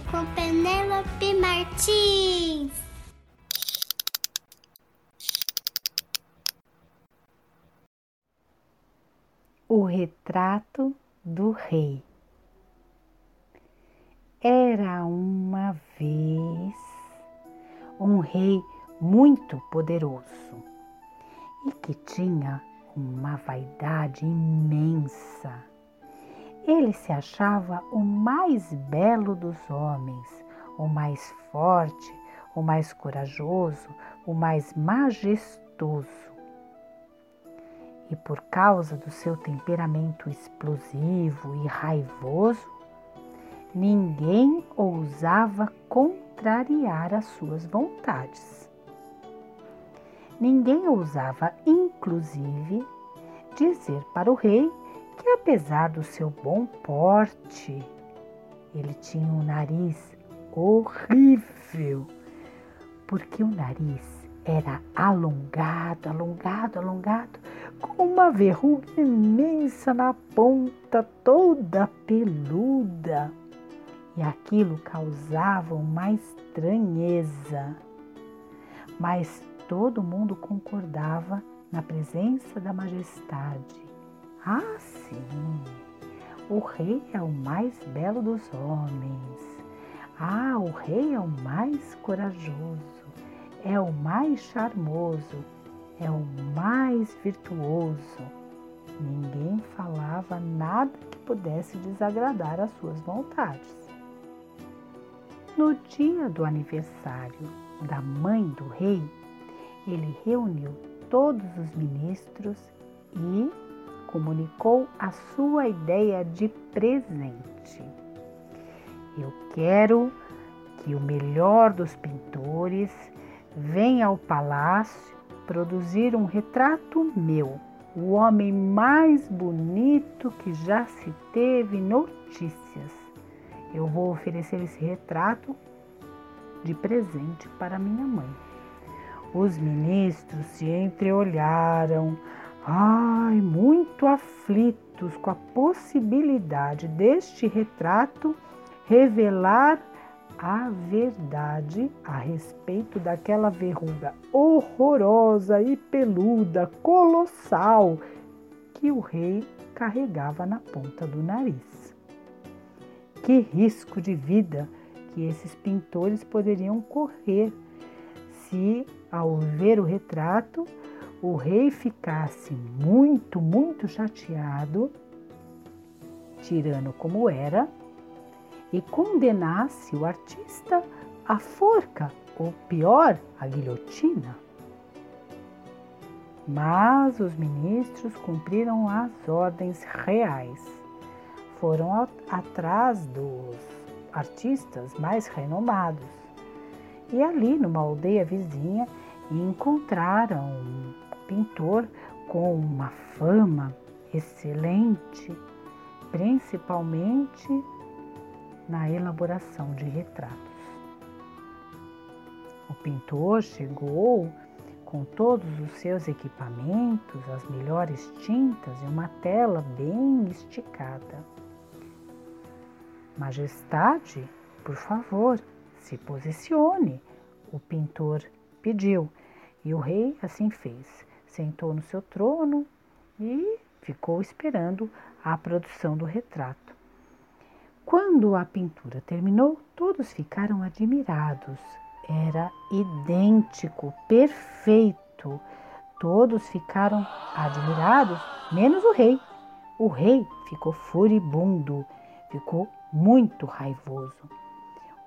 com Penélope Martins. O retrato do rei. Era uma vez um rei muito poderoso e que tinha uma vaidade imensa. Ele se achava o mais belo dos homens, o mais forte, o mais corajoso, o mais majestoso. E por causa do seu temperamento explosivo e raivoso, ninguém ousava contrariar as suas vontades. Ninguém ousava, inclusive, dizer para o rei que, apesar do seu bom porte, ele tinha um nariz horrível, porque o nariz era alongado, alongado, alongado, com uma verruga imensa na ponta, toda peluda. E aquilo causava uma estranheza. Mas todo mundo concordava na presença da majestade. Ah, sim, o rei é o mais belo dos homens. Ah, o rei é o mais corajoso, é o mais charmoso, é o mais virtuoso. Ninguém falava nada que pudesse desagradar as suas vontades. No dia do aniversário da mãe do rei, ele reuniu todos os ministros e comunicou a sua ideia de presente. Eu quero que o melhor dos pintores venha ao palácio produzir um retrato meu, o homem mais bonito que já se teve notícias. Eu vou oferecer esse retrato de presente para minha mãe. Os ministros se entreolharam, ai, muito aflitos com a possibilidade deste retrato revelar a verdade a respeito daquela verruga horrorosa e peluda, colossal, que o rei carregava na ponta do nariz. Que risco de vida que esses pintores poderiam correr se, ao ver o retrato, o rei ficasse muito, muito chateado, tirano como era, e condenasse o artista à forca, ou pior, à guilhotina. Mas os ministros cumpriram as ordens reais. Foram atrás dos artistas mais renomados e ali, numa aldeia vizinha, encontraram pintor com uma fama excelente, principalmente na elaboração de retratos. O pintor chegou com todos os seus equipamentos, as melhores tintas e uma tela bem esticada. Majestade, por favor, se posicione, o pintor pediu. E o rei assim fez. Sentou no seu trono e ficou esperando a produção do retrato. Quando a pintura terminou, todos ficaram admirados. Era idêntico, perfeito. Todos ficaram admirados, menos o rei. O rei ficou furibundo, ficou muito raivoso.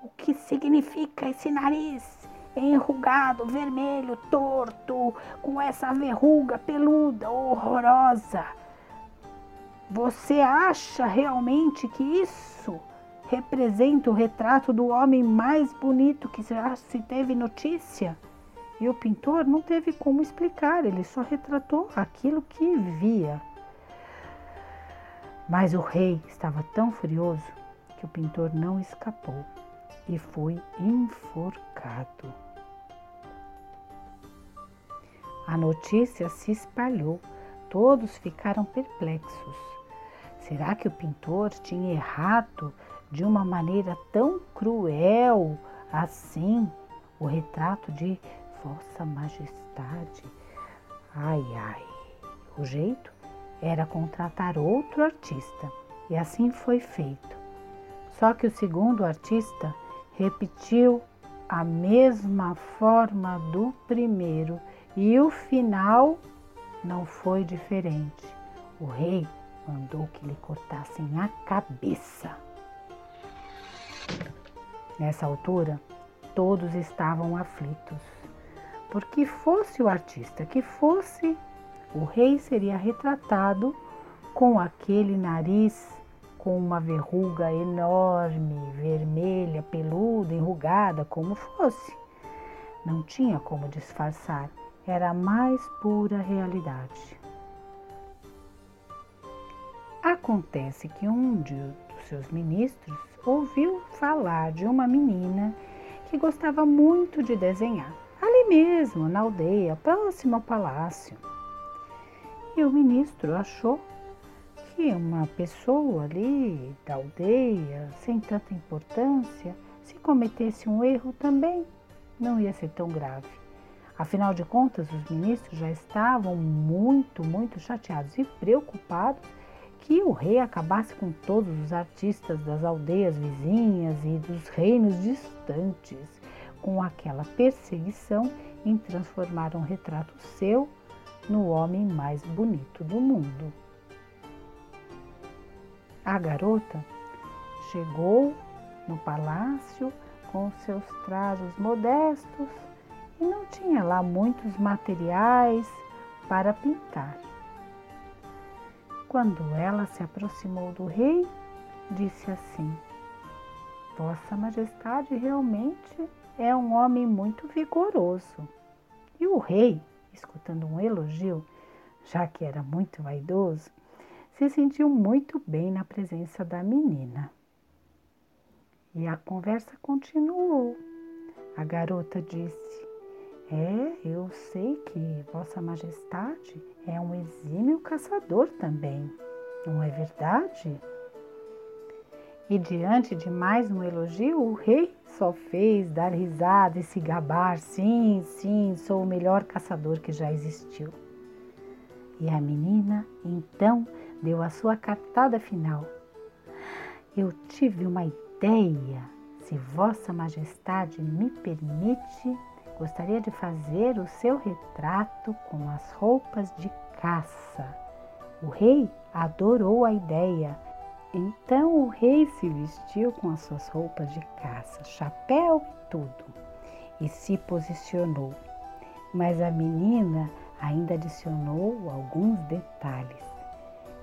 O que significa esse nariz enrugado, vermelho, torto, com essa verruga peluda, horrorosa? Você acha realmente que isso representa o retrato do homem mais bonito que já se teve notícia? E o pintor não teve como explicar, ele só retratou aquilo que via. Mas o rei estava tão furioso que o pintor não escapou e foi enforcado. A notícia se espalhou, todos ficaram perplexos. Será que o pintor tinha errado de uma maneira tão cruel assim o retrato de Vossa Majestade. Ai, ai. O jeito era contratar outro artista e assim foi feito. Só que o segundo artista repetiu a mesma forma do primeiro e o final não foi diferente. O rei mandou que lhe cortassem a cabeça. Nessa altura, todos estavam aflitos. Porque fosse o artista que fosse, o rei seria retratado com aquele nariz com uma verruga enorme, vermelha, peluda, enrugada, como fosse. Não tinha como disfarçar, era a mais pura realidade. Acontece que um dos seus ministros ouviu falar de uma menina que gostava muito de desenhar, ali mesmo, na aldeia, próximo ao palácio. E o ministro achou que uma pessoa ali da aldeia, sem tanta importância, se cometesse um erro também não ia ser tão grave. Afinal de contas, os ministros já estavam muito, muito chateados e preocupados que o rei acabasse com todos os artistas das aldeias vizinhas e dos reinos distantes, com aquela perseguição em transformar um retrato seu no homem mais bonito do mundo. A garota chegou no palácio com seus trajos modestos e não tinha lá muitos materiais para pintar. Quando ela se aproximou do rei, disse assim: Vossa Majestade realmente é um homem muito vigoroso. E o rei, escutando um elogio, já que era muito vaidoso, se sentiu muito bem na presença da menina. E a conversa continuou. A garota disse: É, eu sei que Vossa Majestade é um exímio caçador também, não é verdade? E diante de mais um elogio, o rei só fez dar risada e se gabar: Sim, sim, sou o melhor caçador que já existiu. E a menina, então, deu a sua cartada final. Eu tive uma ideia. Se Vossa Majestade me permite, gostaria de fazer o seu retrato com as roupas de caça. O rei adorou a ideia. Então o rei se vestiu com as suas roupas de caça, chapéu e tudo, e se posicionou. Mas a menina ainda adicionou alguns detalhes.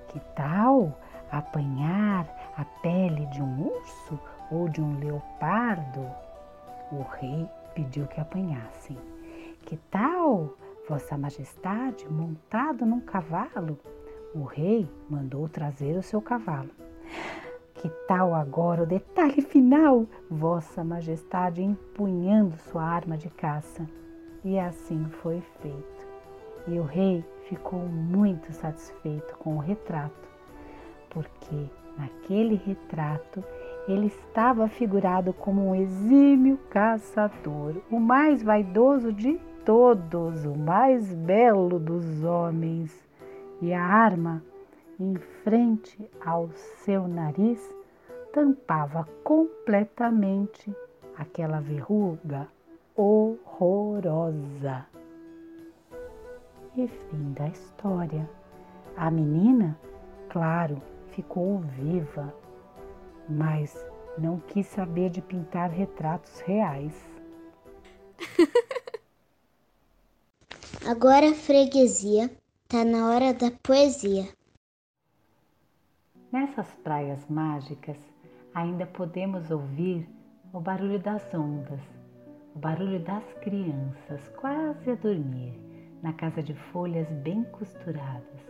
Que tal apanhar a pele de um urso ou de um leopardo? O rei pediu que apanhassem. Que tal, Vossa Majestade, montado num cavalo? O rei mandou trazer o seu cavalo. Que tal agora o detalhe final? Vossa Majestade empunhando sua arma de caça. E assim foi feito. E o rei ficou muito satisfeito com o retrato, porque naquele retrato ele estava figurado como um exímio caçador, o mais vaidoso de todos, o mais belo dos homens, e a arma em frente ao seu nariz tampava completamente aquela verruga horrorosa. E fim da história. A menina, claro, ficou viva, mas não quis saber de pintar retratos reais. Agora, freguesia, tá na hora da poesia. Nessas praias mágicas, ainda podemos ouvir o barulho das ondas, o barulho das crianças quase a dormir na casa de folhas bem costuradas.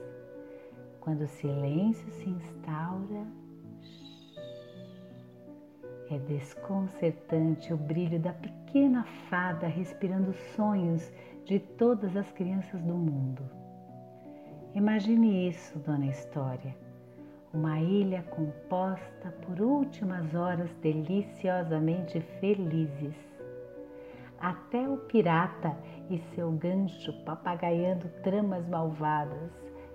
Quando o silêncio se instaura, é desconcertante o brilho da pequena fada respirando sonhos de todas as crianças do mundo. Imagine isso, dona História. uma ilha composta por últimas horas deliciosamente felizes. Até o pirata e seu gancho papagaiando tramas malvadas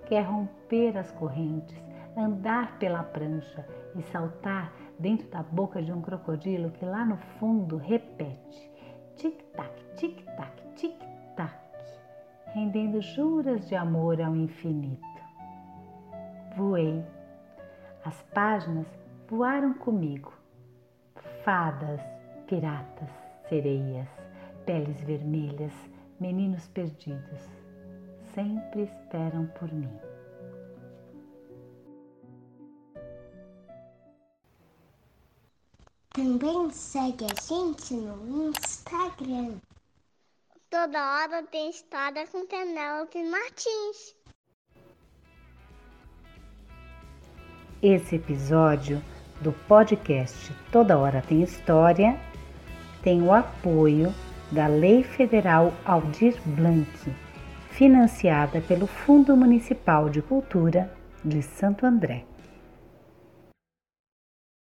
quer romper as correntes, andar pela prancha e saltar dentro da boca de um crocodilo que lá no fundo repete tic-tac, tic-tac, tic-tac, rendendo juras de amor ao infinito. Voei. As páginas voaram comigo. Fadas, piratas, sereias, peles vermelhas, meninos perdidos, sempre esperam por mim. Também segue a gente no Instagram. Toda hora tem história com Penélope Martins. Esse episódio do podcast Toda Hora Tem História tem o apoio da Lei Federal Aldir Blanc, financiada pelo Fundo Municipal de Cultura de Santo André.